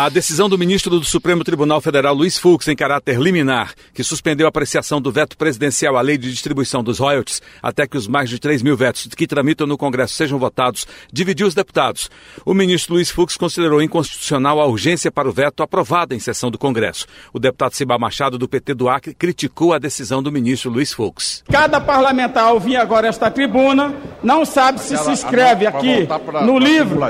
A decisão do ministro do Supremo Tribunal Federal, Luiz Fux, em caráter liminar, que suspendeu a apreciação do veto presidencial à lei de distribuição dos royalties até que os mais de 3 mil vetos que tramitam no Congresso sejam votados, dividiu os deputados. O ministro Luiz Fux considerou inconstitucional a urgência para o veto aprovada em sessão do Congresso. O deputado Ciba Machado, do PT do Acre, criticou a decisão do ministro Luiz Fux. Cada parlamentar ao agora esta tribuna não sabe se se inscreve aqui no livro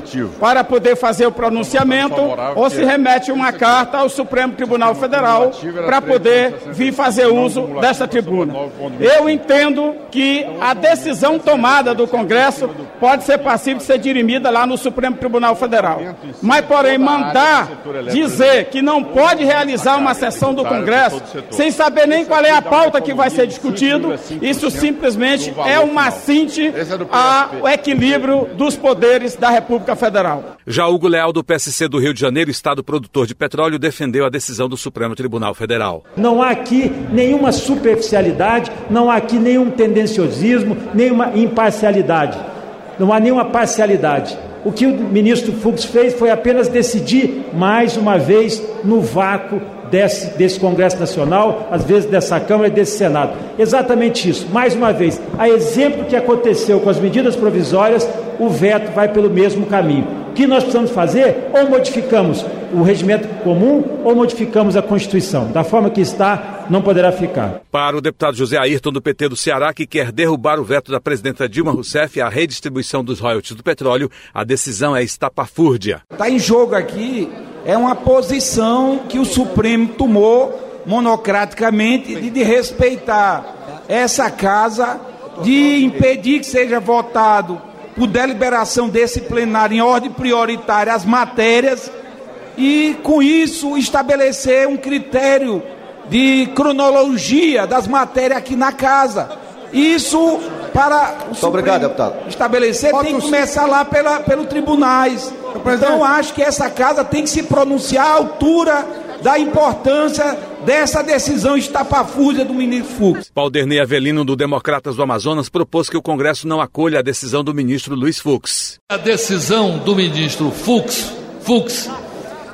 para poder fazer o pronunciamento ou se se remete uma carta ao Supremo Tribunal Federal para poder vir fazer uso desta tribuna. Eu entendo que a decisão tomada do Congresso pode ser passível de ser dirimida lá no Supremo Tribunal Federal. Mas, porém, mandar dizer que não pode realizar uma sessão do Congresso sem saber nem qual é a pauta que vai ser discutido, isso simplesmente é uma cinte ao equilíbrio dos poderes da República Federal. Já Hugo Leal, do PSC do Rio de Janeiro, Estado produtor de petróleo defendeu a decisão do Supremo Tribunal Federal. Não há aqui nenhuma superficialidade, não há aqui nenhum tendenciosismo, nenhuma imparcialidade. Não há nenhuma parcialidade. O que o ministro Fux fez foi apenas decidir mais uma vez no vácuo desse, desse Congresso Nacional, às vezes dessa Câmara e desse Senado. Exatamente isso. Mais uma vez, a exemplo que aconteceu com as medidas provisórias, o veto vai pelo mesmo caminho que nós precisamos fazer? Ou modificamos o regimento comum ou modificamos a Constituição. Da forma que está, não poderá ficar. Para o deputado José Ayrton, do PT do Ceará, que quer derrubar o veto da presidenta Dilma Rousseff à redistribuição dos royalties do petróleo, a decisão é estapafúrdia. Está em jogo aqui é uma posição que o Supremo tomou monocraticamente de, de respeitar essa casa, de impedir que seja votado por deliberação desse plenário em ordem prioritária as matérias e, com isso, estabelecer um critério de cronologia das matérias aqui na casa. Isso para o Muito obrigado, deputado. estabelecer Pode tem que começar lá pela, pelo tribunais. Então acho que essa casa tem que se pronunciar à altura da importância dessa decisão estapafúrdia do ministro Fux. Paulderney Avelino, do Democratas do Amazonas, propôs que o Congresso não acolha a decisão do ministro Luiz Fux. A decisão do ministro Fux, Fux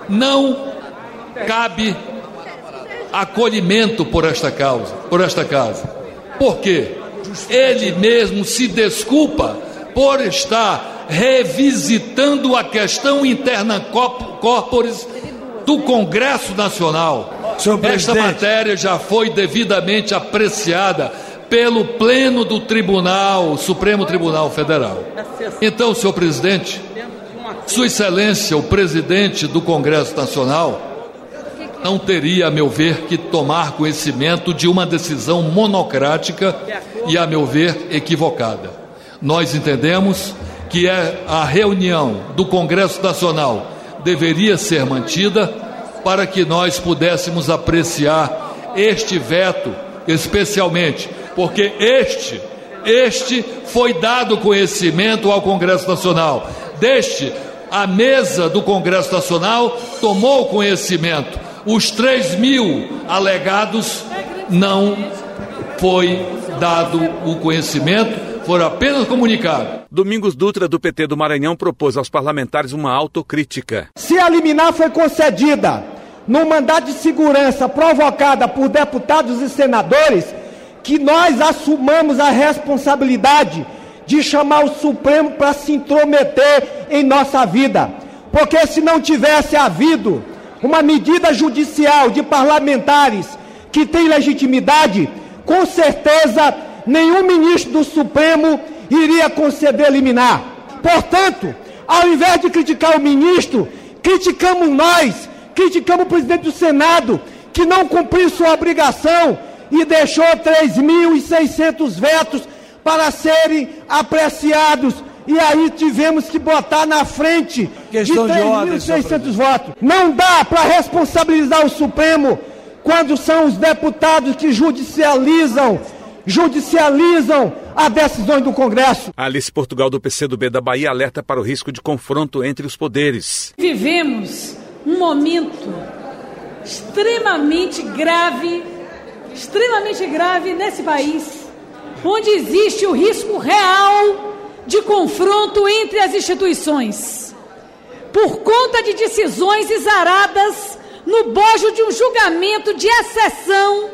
não cabe acolhimento por esta causa, por esta casa. Por quê? Ele mesmo se desculpa por estar revisitando a questão interna corporis do Congresso Nacional. Esta matéria já foi devidamente apreciada pelo Pleno do Tribunal, Supremo Tribunal Federal. Então, senhor presidente, Sua Excelência, o presidente do Congresso Nacional, não teria, a meu ver, que tomar conhecimento de uma decisão monocrática e, a meu ver, equivocada. Nós entendemos que é a reunião do Congresso Nacional deveria ser mantida para que nós pudéssemos apreciar este veto, especialmente, porque este, este foi dado conhecimento ao Congresso Nacional. Deste, a mesa do Congresso Nacional tomou conhecimento. Os 3 mil alegados não foi dado o conhecimento foram apenas comunicados. Domingos Dutra, do PT do Maranhão, propôs aos parlamentares uma autocrítica. Se a liminar foi concedida no mandato de segurança provocada por deputados e senadores, que nós assumamos a responsabilidade de chamar o Supremo para se intrometer em nossa vida. Porque se não tivesse havido uma medida judicial de parlamentares que tem legitimidade, com certeza nenhum ministro do Supremo iria conceder liminar. Portanto, ao invés de criticar o ministro, criticamos nós, criticamos o presidente do Senado, que não cumpriu sua obrigação e deixou 3.600 vetos para serem apreciados. E aí tivemos que botar na frente Questão de 3.600 votos. Não dá para responsabilizar o Supremo quando são os deputados que judicializam judicializam as decisões do Congresso. Alice Portugal, do PCdoB da Bahia, alerta para o risco de confronto entre os poderes. Vivemos um momento extremamente grave extremamente grave nesse país, onde existe o risco real de confronto entre as instituições, por conta de decisões exaradas no bojo de um julgamento de exceção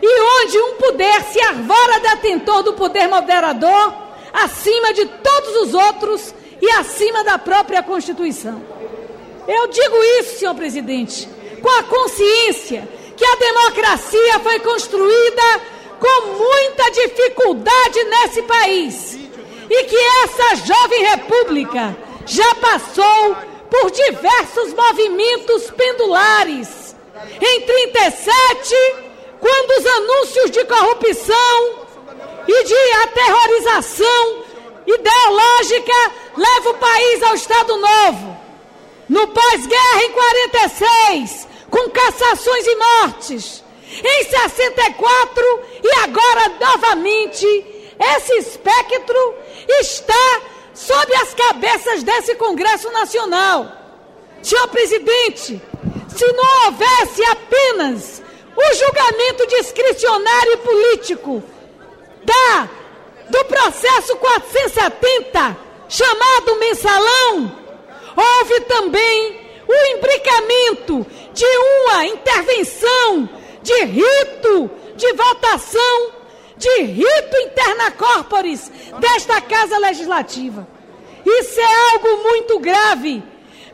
e onde um poder se arvora detentor do poder moderador acima de todos os outros e acima da própria Constituição. Eu digo isso, senhor presidente, com a consciência que a democracia foi construída com muita dificuldade nesse país e que essa jovem república já passou por diversos movimentos pendulares. Em 37, quando os anúncios de corrupção e de aterrorização ideológica levam o país ao Estado Novo. No pós-guerra, em 46, com cassações e mortes. Em 64 e agora novamente, esse espectro está sob as cabeças desse Congresso Nacional. Senhor presidente, se não houvesse apenas o julgamento discricionário e político da do processo 470, chamado mensalão, houve também o imbricamento de uma intervenção de rito de votação de rito interna corporis desta Casa Legislativa. Isso é algo muito grave.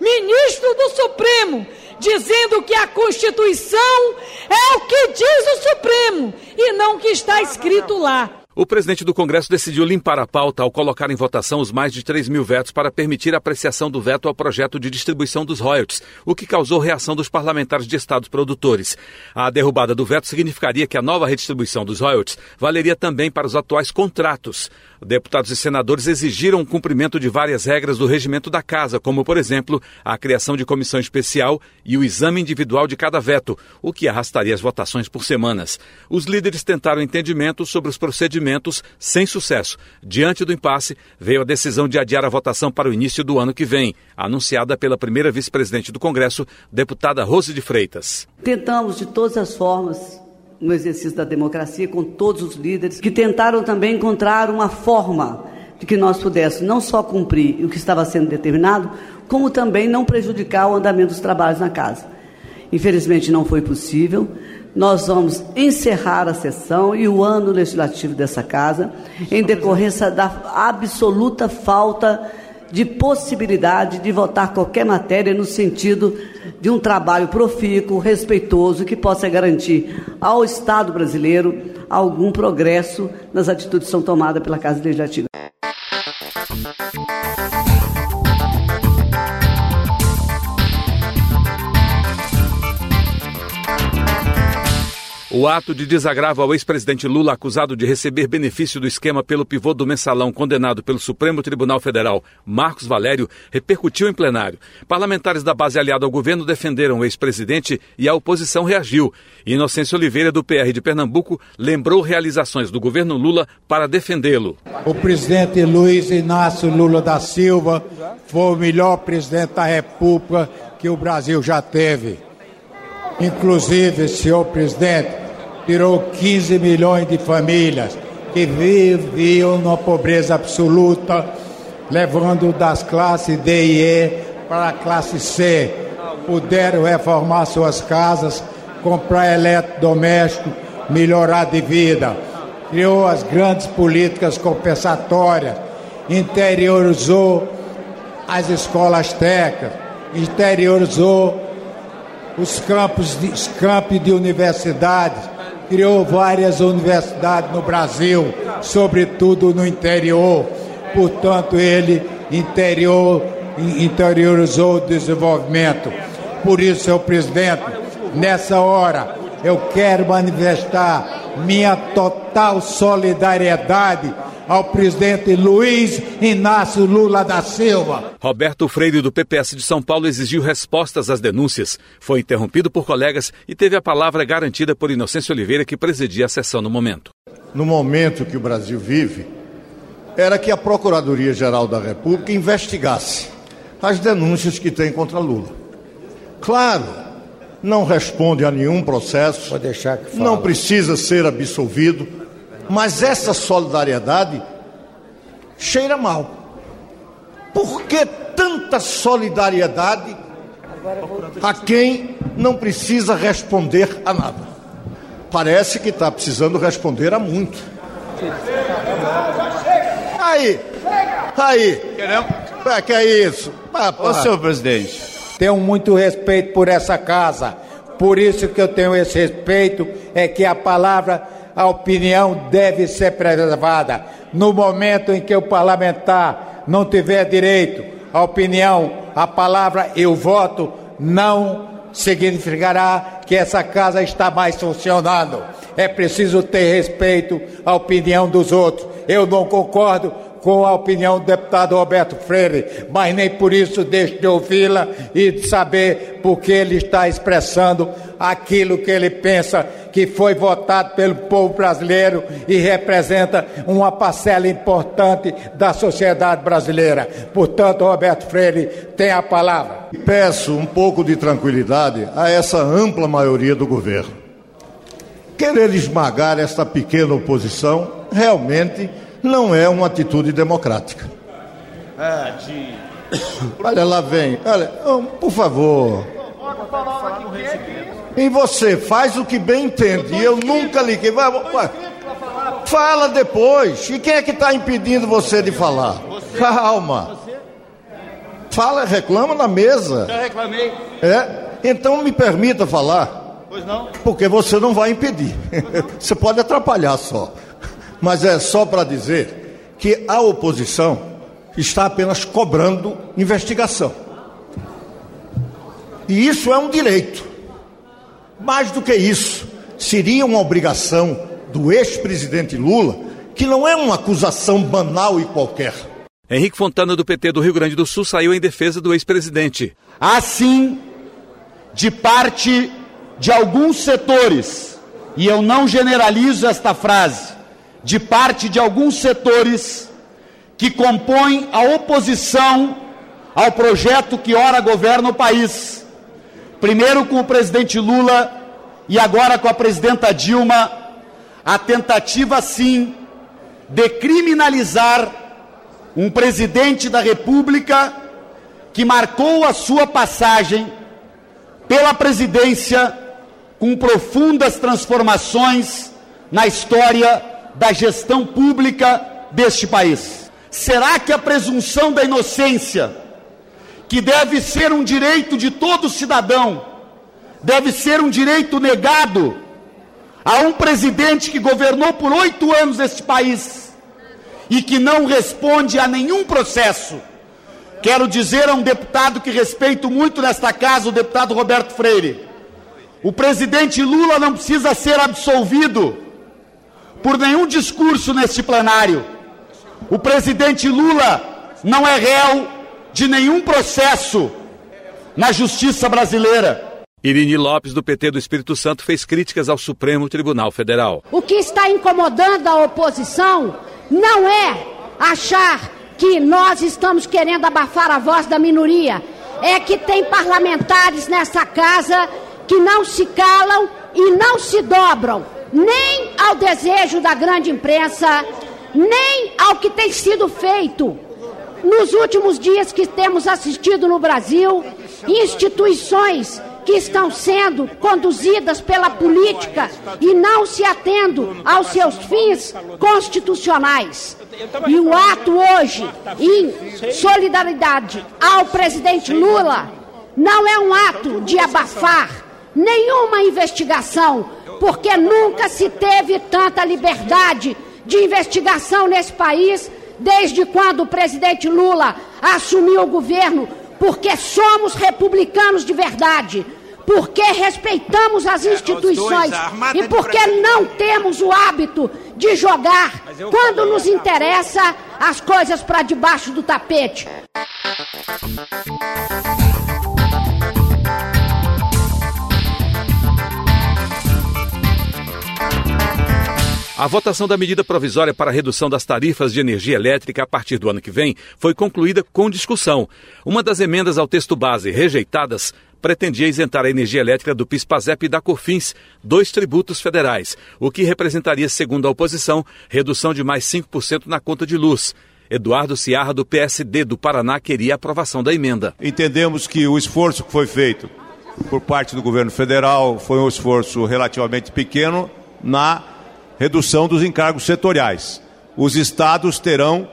Ministro do Supremo dizendo que a Constituição é o que diz o Supremo e não o que está escrito lá. O presidente do Congresso decidiu limpar a pauta ao colocar em votação os mais de 3 mil vetos para permitir a apreciação do veto ao projeto de distribuição dos royalties, o que causou reação dos parlamentares de estados produtores. A derrubada do veto significaria que a nova redistribuição dos royalties valeria também para os atuais contratos. Deputados e senadores exigiram o cumprimento de várias regras do regimento da Casa, como, por exemplo, a criação de comissão especial e o exame individual de cada veto, o que arrastaria as votações por semanas. Os líderes tentaram entendimento sobre os procedimentos sem sucesso. Diante do impasse, veio a decisão de adiar a votação para o início do ano que vem, anunciada pela primeira vice-presidente do Congresso, deputada Rose de Freitas. Tentamos, de todas as formas, no exercício da democracia com todos os líderes que tentaram também encontrar uma forma de que nós pudéssemos não só cumprir o que estava sendo determinado, como também não prejudicar o andamento dos trabalhos na casa. Infelizmente não foi possível. Nós vamos encerrar a sessão e o ano legislativo dessa casa em decorrência da absoluta falta de possibilidade de votar qualquer matéria no sentido de um trabalho profícuo, respeitoso, que possa garantir ao Estado brasileiro algum progresso nas atitudes que são tomadas pela Casa Legislativa. O ato de desagravo ao ex-presidente Lula, acusado de receber benefício do esquema pelo pivô do mensalão condenado pelo Supremo Tribunal Federal, Marcos Valério, repercutiu em plenário. Parlamentares da base aliada ao governo defenderam o ex-presidente e a oposição reagiu. Inocêncio Oliveira, do PR de Pernambuco, lembrou realizações do governo Lula para defendê-lo. O presidente Luiz Inácio Lula da Silva foi o melhor presidente da República que o Brasil já teve. Inclusive, senhor presidente, tirou 15 milhões de famílias que viviam na pobreza absoluta, levando das classes D e E para a classe C. Puderam reformar suas casas, comprar eletrodoméstico, melhorar de vida. Criou as grandes políticas compensatórias, interiorizou as escolas técnicas, interiorizou os campos de, os campos de universidades, criou várias universidades no Brasil, sobretudo no interior. Portanto, ele interior, interiorizou o desenvolvimento. Por isso, senhor presidente, nessa hora eu quero manifestar minha total solidariedade ao presidente Luiz Inácio Lula da Silva. Roberto Freire, do PPS de São Paulo, exigiu respostas às denúncias. Foi interrompido por colegas e teve a palavra garantida por Inocêncio Oliveira, que presidia a sessão no momento. No momento que o Brasil vive, era que a Procuradoria-Geral da República investigasse as denúncias que tem contra Lula. Claro não responde a nenhum processo, não precisa ser absolvido, mas essa solidariedade cheira mal. Por que tanta solidariedade a quem não precisa responder a nada? Parece que está precisando responder a muito. Aí, aí, é que é isso? Ô, senhor presidente, tenho muito respeito por essa casa. Por isso que eu tenho esse respeito, é que a palavra, a opinião deve ser preservada. No momento em que o parlamentar não tiver direito à opinião, a palavra eu voto, não significará que essa casa está mais funcionando. É preciso ter respeito à opinião dos outros. Eu não concordo com a opinião do deputado Roberto Freire, mas nem por isso deixo de ouvi-la e de saber porque ele está expressando aquilo que ele pensa que foi votado pelo povo brasileiro e representa uma parcela importante da sociedade brasileira. Portanto, Roberto Freire tem a palavra. Peço um pouco de tranquilidade a essa ampla maioria do governo. Querer esmagar esta pequena oposição realmente não é uma atitude democrática. Ah, de... Olha lá vem, olha, por favor. E você faz o que bem entende. E eu nunca liguei. Vai, vai. Fala depois. E quem é que está impedindo você de falar? Calma. Fala, reclama na mesa. Já reclamei. É? Então me permita falar. Pois não? Porque você não vai impedir. você pode atrapalhar só mas é só para dizer que a oposição está apenas cobrando investigação. E isso é um direito. Mais do que isso, seria uma obrigação do ex-presidente Lula, que não é uma acusação banal e qualquer. Henrique Fontana, do PT do Rio Grande do Sul, saiu em defesa do ex-presidente. Assim, de parte de alguns setores, e eu não generalizo esta frase, de parte de alguns setores que compõem a oposição ao projeto que ora governa o país. Primeiro com o presidente Lula e agora com a presidenta Dilma, a tentativa sim de criminalizar um presidente da República que marcou a sua passagem pela presidência com profundas transformações na história da gestão pública deste país. Será que a presunção da inocência, que deve ser um direito de todo cidadão, deve ser um direito negado a um presidente que governou por oito anos este país e que não responde a nenhum processo? Quero dizer a um deputado que respeito muito nesta casa, o deputado Roberto Freire. O presidente Lula não precisa ser absolvido por nenhum discurso neste plenário. O presidente Lula não é réu de nenhum processo na justiça brasileira. Irine Lopes, do PT do Espírito Santo, fez críticas ao Supremo Tribunal Federal. O que está incomodando a oposição não é achar que nós estamos querendo abafar a voz da minoria, é que tem parlamentares nessa casa que não se calam e não se dobram nem ao desejo da grande imprensa, nem ao que tem sido feito nos últimos dias que temos assistido no Brasil, instituições que estão sendo conduzidas pela política e não se atendo aos seus fins constitucionais. E o ato hoje, em solidariedade ao presidente Lula, não é um ato de abafar nenhuma investigação porque nunca se teve tanta liberdade de investigação nesse país desde quando o presidente Lula assumiu o governo, porque somos republicanos de verdade, porque respeitamos as é, instituições e porque não temos o hábito de jogar, quando nos interessa, as coisas para debaixo do tapete. A votação da medida provisória para a redução das tarifas de energia elétrica a partir do ano que vem foi concluída com discussão. Uma das emendas ao texto base rejeitadas pretendia isentar a energia elétrica do PIS/PASEP e da COFINS, dois tributos federais, o que representaria, segundo a oposição, redução de mais 5% na conta de luz. Eduardo Ciarra, do PSD do Paraná, queria a aprovação da emenda. Entendemos que o esforço que foi feito por parte do governo federal foi um esforço relativamente pequeno na redução dos encargos setoriais. Os estados terão,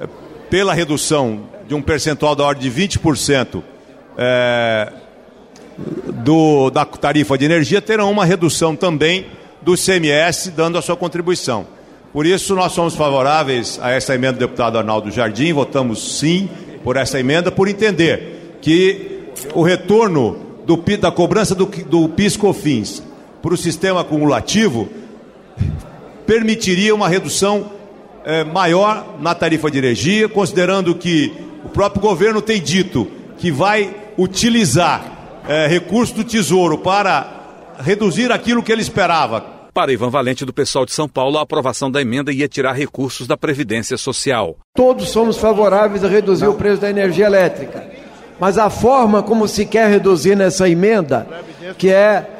eh, pela redução de um percentual da ordem de 20% é, eh, do, da tarifa de energia, terão uma redução também do CMS, dando a sua contribuição. Por isso, nós somos favoráveis a essa emenda do deputado Arnaldo Jardim, votamos sim por essa emenda, por entender que o retorno do, da cobrança do, do PIS-COFINS para o sistema acumulativo permitiria uma redução é, maior na tarifa de energia, considerando que o próprio governo tem dito que vai utilizar é, recursos do Tesouro para reduzir aquilo que ele esperava. Para Ivan Valente, do pessoal de São Paulo, a aprovação da emenda ia tirar recursos da Previdência Social. Todos somos favoráveis a reduzir Não. o preço da energia elétrica. Mas a forma como se quer reduzir nessa emenda, que é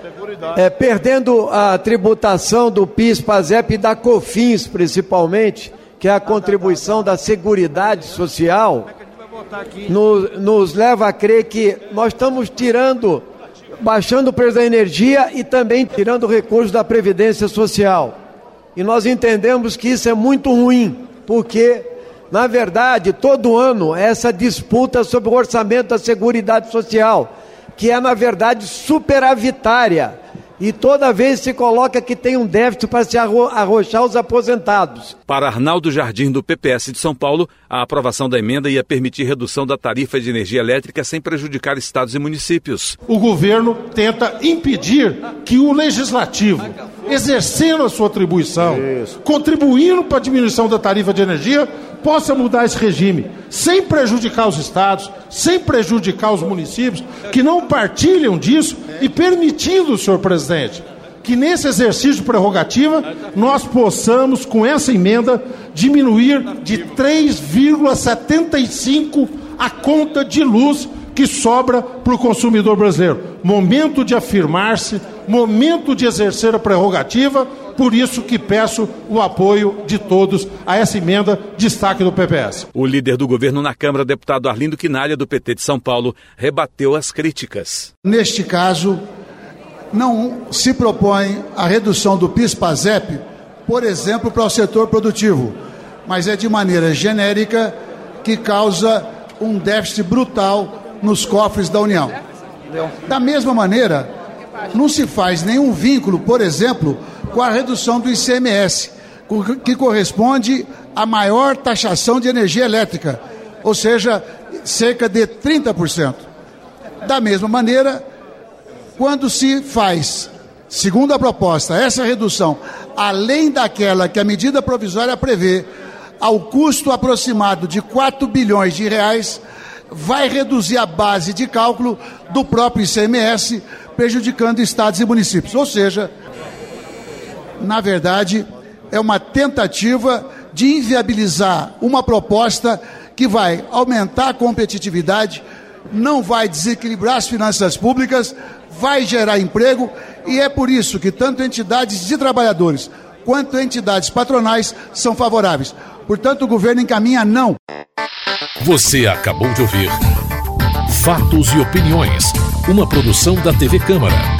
é, perdendo a tributação do PIS, PASEP e da COFINS, principalmente, que é a contribuição da Seguridade Social, nos, nos leva a crer que nós estamos tirando, baixando o preço da energia e também tirando recursos da Previdência Social. E nós entendemos que isso é muito ruim, porque, na verdade, todo ano essa disputa sobre o orçamento da Seguridade Social, que é, na verdade, superavitária e toda vez se coloca que tem um déficit para se arro arrochar os aposentados. Para Arnaldo Jardim, do PPS de São Paulo, a aprovação da emenda ia permitir redução da tarifa de energia elétrica sem prejudicar estados e municípios. O governo tenta impedir que o legislativo, exercendo a sua atribuição, Isso. contribuindo para a diminuição da tarifa de energia, possa mudar esse regime, sem prejudicar os estados, sem prejudicar os municípios, que não partilham disso e permitindo, senhor presidente, que nesse exercício de prerrogativa nós possamos, com essa emenda, diminuir de 3,75 a conta de luz que sobra para o consumidor brasileiro. Momento de afirmar-se, momento de exercer a prerrogativa, por isso que peço o apoio de todos a essa emenda, destaque do PPS. O líder do governo na Câmara, deputado Arlindo Quinalha, do PT de São Paulo, rebateu as críticas. Neste caso, não se propõe a redução do PIS-PASEP, por exemplo, para o setor produtivo, mas é de maneira genérica que causa um déficit brutal nos cofres da União. Da mesma maneira, não se faz nenhum vínculo, por exemplo, com a redução do ICMS, que corresponde à maior taxação de energia elétrica, ou seja, cerca de 30%. Da mesma maneira, quando se faz, segundo a proposta, essa redução, além daquela que a medida provisória prevê, ao custo aproximado de 4 bilhões de reais, vai reduzir a base de cálculo do próprio ICMS, prejudicando estados e municípios. Ou seja, na verdade, é uma tentativa de inviabilizar uma proposta que vai aumentar a competitividade, não vai desequilibrar as finanças públicas, vai gerar emprego e é por isso que tanto entidades de trabalhadores quanto entidades patronais são favoráveis. Portanto, o governo encaminha não. Você acabou de ouvir Fatos e Opiniões, uma produção da TV Câmara.